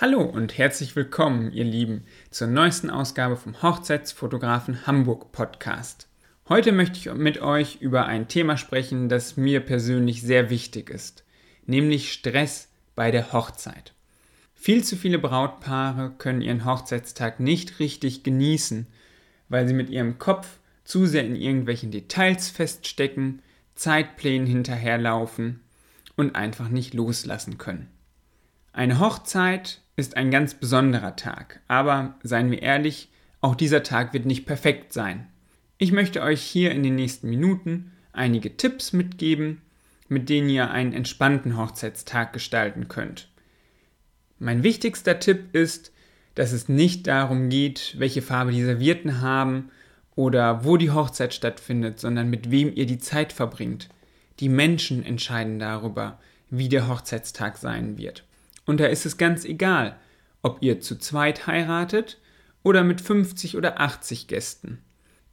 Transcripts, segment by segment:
Hallo und herzlich willkommen, ihr Lieben, zur neuesten Ausgabe vom Hochzeitsfotografen Hamburg Podcast. Heute möchte ich mit euch über ein Thema sprechen, das mir persönlich sehr wichtig ist, nämlich Stress bei der Hochzeit. Viel zu viele Brautpaare können ihren Hochzeitstag nicht richtig genießen, weil sie mit ihrem Kopf zu sehr in irgendwelchen Details feststecken, Zeitplänen hinterherlaufen und einfach nicht loslassen können. Eine Hochzeit ist ein ganz besonderer Tag, aber seien wir ehrlich, auch dieser Tag wird nicht perfekt sein. Ich möchte euch hier in den nächsten Minuten einige Tipps mitgeben, mit denen ihr einen entspannten Hochzeitstag gestalten könnt. Mein wichtigster Tipp ist, dass es nicht darum geht, welche Farbe die Servierten haben oder wo die Hochzeit stattfindet, sondern mit wem ihr die Zeit verbringt. Die Menschen entscheiden darüber, wie der Hochzeitstag sein wird. Und da ist es ganz egal, ob ihr zu zweit heiratet oder mit 50 oder 80 Gästen.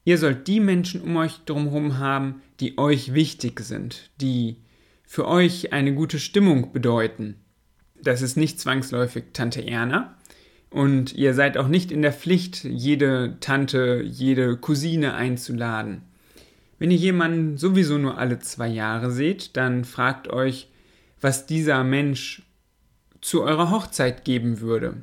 Ihr sollt die Menschen um euch drumherum haben, die euch wichtig sind, die für euch eine gute Stimmung bedeuten. Das ist nicht zwangsläufig Tante Erna. Und ihr seid auch nicht in der Pflicht, jede Tante, jede Cousine einzuladen. Wenn ihr jemanden sowieso nur alle zwei Jahre seht, dann fragt euch, was dieser Mensch zu eurer Hochzeit geben würde.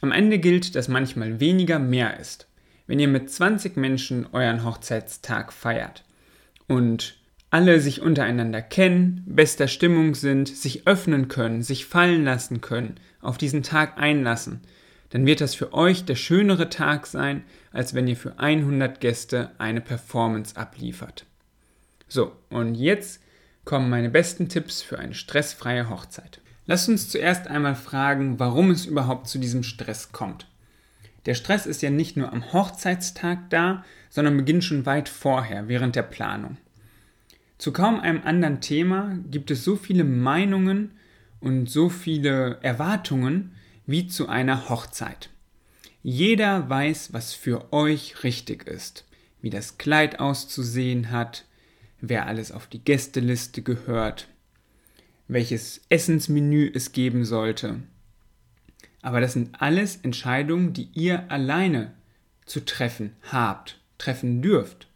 Am Ende gilt, dass manchmal weniger mehr ist. Wenn ihr mit 20 Menschen euren Hochzeitstag feiert und alle sich untereinander kennen, bester Stimmung sind, sich öffnen können, sich fallen lassen können, auf diesen Tag einlassen, dann wird das für euch der schönere Tag sein, als wenn ihr für 100 Gäste eine Performance abliefert. So, und jetzt kommen meine besten Tipps für eine stressfreie Hochzeit. Lass uns zuerst einmal fragen, warum es überhaupt zu diesem Stress kommt. Der Stress ist ja nicht nur am Hochzeitstag da, sondern beginnt schon weit vorher, während der Planung. Zu kaum einem anderen Thema gibt es so viele Meinungen und so viele Erwartungen wie zu einer Hochzeit. Jeder weiß, was für euch richtig ist, wie das Kleid auszusehen hat, wer alles auf die Gästeliste gehört, welches Essensmenü es geben sollte. Aber das sind alles Entscheidungen, die ihr alleine zu treffen habt, treffen dürft.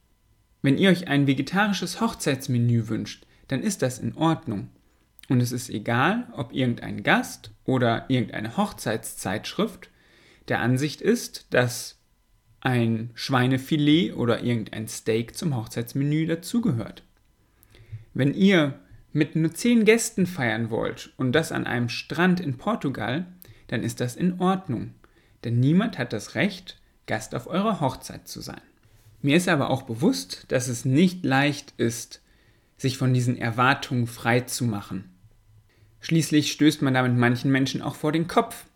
Wenn ihr euch ein vegetarisches Hochzeitsmenü wünscht, dann ist das in Ordnung. Und es ist egal, ob irgendein Gast oder irgendeine Hochzeitszeitschrift der Ansicht ist, dass ein Schweinefilet oder irgendein Steak zum Hochzeitsmenü dazugehört. Wenn ihr mit nur zehn Gästen feiern wollt und das an einem Strand in Portugal, dann ist das in Ordnung. Denn niemand hat das Recht, Gast auf eurer Hochzeit zu sein. Mir ist aber auch bewusst, dass es nicht leicht ist, sich von diesen Erwartungen frei zu machen. Schließlich stößt man damit manchen Menschen auch vor den Kopf.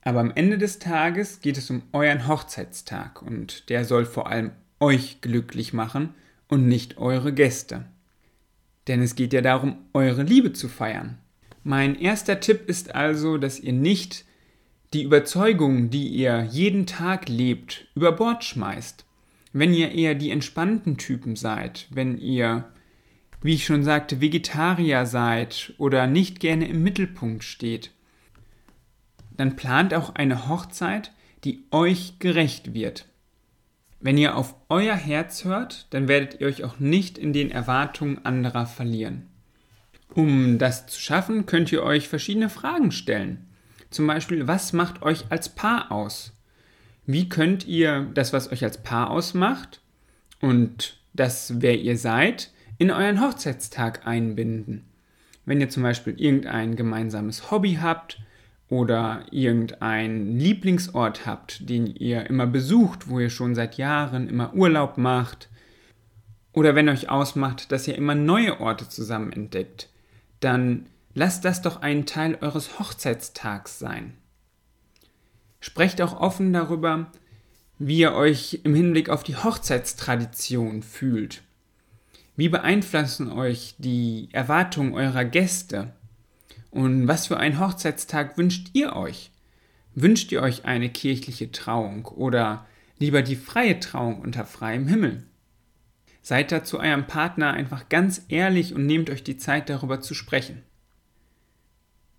Aber am Ende des Tages geht es um euren Hochzeitstag und der soll vor allem euch glücklich machen und nicht eure Gäste. Denn es geht ja darum, eure Liebe zu feiern. Mein erster Tipp ist also, dass ihr nicht die Überzeugung, die ihr jeden Tag lebt, über Bord schmeißt. Wenn ihr eher die entspannten Typen seid, wenn ihr, wie ich schon sagte, Vegetarier seid oder nicht gerne im Mittelpunkt steht, dann plant auch eine Hochzeit, die euch gerecht wird. Wenn ihr auf euer Herz hört, dann werdet ihr euch auch nicht in den Erwartungen anderer verlieren. Um das zu schaffen, könnt ihr euch verschiedene Fragen stellen. Zum Beispiel, was macht euch als Paar aus? Wie könnt ihr das, was euch als Paar ausmacht und das, wer ihr seid, in euren Hochzeitstag einbinden? Wenn ihr zum Beispiel irgendein gemeinsames Hobby habt oder irgendeinen Lieblingsort habt, den ihr immer besucht, wo ihr schon seit Jahren immer Urlaub macht, oder wenn euch ausmacht, dass ihr immer neue Orte zusammen entdeckt, dann lasst das doch einen Teil eures Hochzeitstags sein. Sprecht auch offen darüber, wie ihr euch im Hinblick auf die Hochzeitstradition fühlt. Wie beeinflussen euch die Erwartungen eurer Gäste? Und was für einen Hochzeitstag wünscht ihr euch? Wünscht ihr euch eine kirchliche Trauung oder lieber die freie Trauung unter freiem Himmel? Seid da zu eurem Partner einfach ganz ehrlich und nehmt euch die Zeit darüber zu sprechen.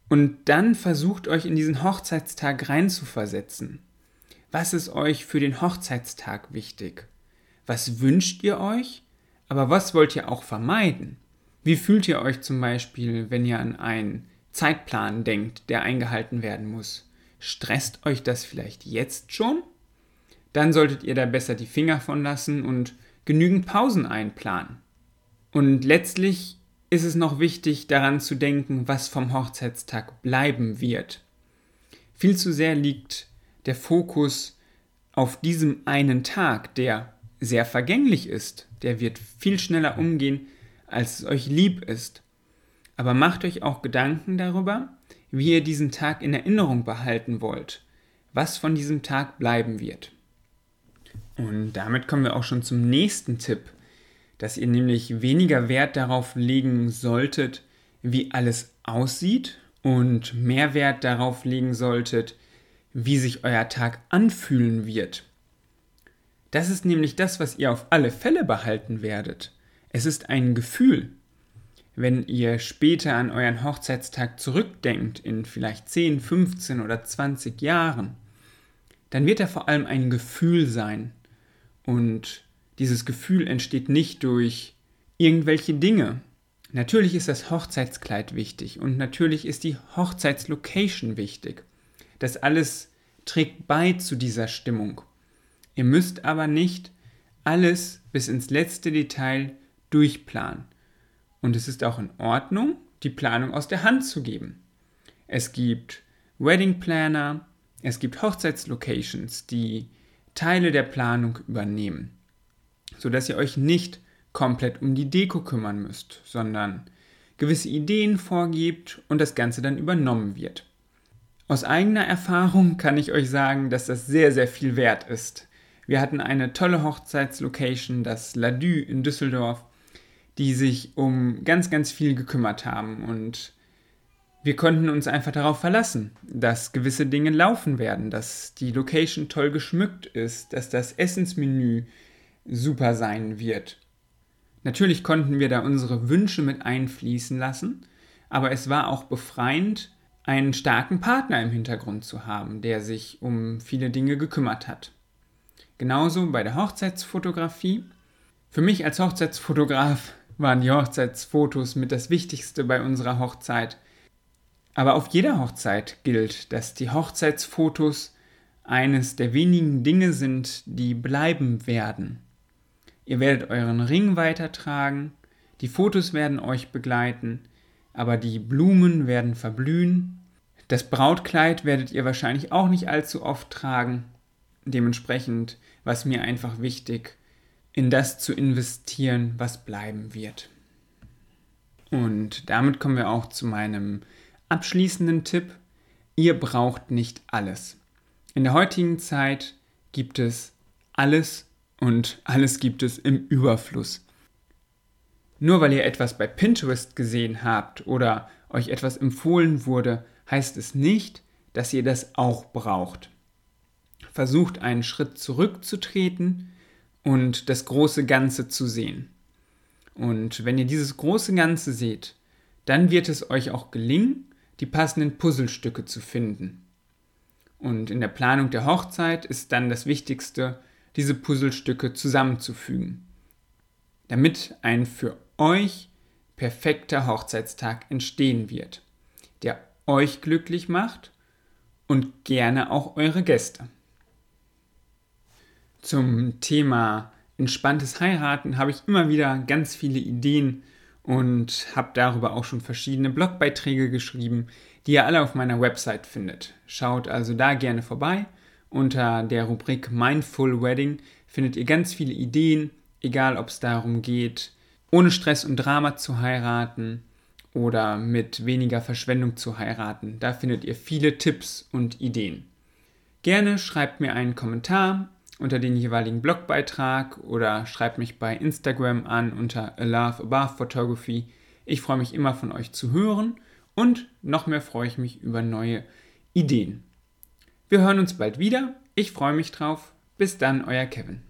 Und dann versucht euch in diesen Hochzeitstag reinzuversetzen. Was ist euch für den Hochzeitstag wichtig? Was wünscht ihr euch? Aber was wollt ihr auch vermeiden? Wie fühlt ihr euch zum Beispiel, wenn ihr an einen Zeitplan denkt, der eingehalten werden muss? Stresst euch das vielleicht jetzt schon? Dann solltet ihr da besser die Finger von lassen und genügend Pausen einplanen. Und letztlich ist es noch wichtig daran zu denken, was vom Hochzeitstag bleiben wird. Viel zu sehr liegt der Fokus auf diesem einen Tag, der sehr vergänglich ist, der wird viel schneller umgehen, als es euch lieb ist. Aber macht euch auch Gedanken darüber, wie ihr diesen Tag in Erinnerung behalten wollt, was von diesem Tag bleiben wird. Und damit kommen wir auch schon zum nächsten Tipp, dass ihr nämlich weniger Wert darauf legen solltet, wie alles aussieht und mehr Wert darauf legen solltet, wie sich euer Tag anfühlen wird. Das ist nämlich das, was ihr auf alle Fälle behalten werdet. Es ist ein Gefühl. Wenn ihr später an euren Hochzeitstag zurückdenkt, in vielleicht 10, 15 oder 20 Jahren, dann wird er vor allem ein Gefühl sein. Und dieses Gefühl entsteht nicht durch irgendwelche Dinge. Natürlich ist das Hochzeitskleid wichtig und natürlich ist die Hochzeitslocation wichtig. Das alles trägt bei zu dieser Stimmung. Ihr müsst aber nicht alles bis ins letzte Detail durchplanen. Und es ist auch in Ordnung, die Planung aus der Hand zu geben. Es gibt Wedding Planner, es gibt Hochzeitslocations, die Teile der Planung übernehmen sodass ihr euch nicht komplett um die Deko kümmern müsst, sondern gewisse Ideen vorgebt und das Ganze dann übernommen wird. Aus eigener Erfahrung kann ich euch sagen, dass das sehr, sehr viel wert ist. Wir hatten eine tolle Hochzeitslocation, das Ladue in Düsseldorf, die sich um ganz, ganz viel gekümmert haben und wir konnten uns einfach darauf verlassen, dass gewisse Dinge laufen werden, dass die Location toll geschmückt ist, dass das Essensmenü super sein wird. Natürlich konnten wir da unsere Wünsche mit einfließen lassen, aber es war auch befreiend, einen starken Partner im Hintergrund zu haben, der sich um viele Dinge gekümmert hat. Genauso bei der Hochzeitsfotografie. Für mich als Hochzeitsfotograf waren die Hochzeitsfotos mit das Wichtigste bei unserer Hochzeit. Aber auf jeder Hochzeit gilt, dass die Hochzeitsfotos eines der wenigen Dinge sind, die bleiben werden. Ihr werdet euren Ring weitertragen, die Fotos werden euch begleiten, aber die Blumen werden verblühen. Das Brautkleid werdet ihr wahrscheinlich auch nicht allzu oft tragen. Dementsprechend war es mir einfach wichtig, in das zu investieren, was bleiben wird. Und damit kommen wir auch zu meinem abschließenden Tipp. Ihr braucht nicht alles. In der heutigen Zeit gibt es alles und alles gibt es im Überfluss. Nur weil ihr etwas bei Pinterest gesehen habt oder euch etwas empfohlen wurde, heißt es nicht, dass ihr das auch braucht. Versucht einen Schritt zurückzutreten und das große Ganze zu sehen. Und wenn ihr dieses große Ganze seht, dann wird es euch auch gelingen, die passenden Puzzlestücke zu finden. Und in der Planung der Hochzeit ist dann das Wichtigste, diese Puzzlestücke zusammenzufügen, damit ein für euch perfekter Hochzeitstag entstehen wird, der euch glücklich macht und gerne auch eure Gäste. Zum Thema entspanntes Heiraten habe ich immer wieder ganz viele Ideen und habe darüber auch schon verschiedene Blogbeiträge geschrieben, die ihr alle auf meiner Website findet. Schaut also da gerne vorbei unter der Rubrik Mindful Wedding findet ihr ganz viele Ideen, egal ob es darum geht, ohne Stress und Drama zu heiraten oder mit weniger Verschwendung zu heiraten. Da findet ihr viele Tipps und Ideen. Gerne schreibt mir einen Kommentar unter den jeweiligen Blogbeitrag oder schreibt mich bei Instagram an unter A Love Above Photography. Ich freue mich immer von euch zu hören und noch mehr freue ich mich über neue Ideen. Wir hören uns bald wieder. Ich freue mich drauf. Bis dann, euer Kevin.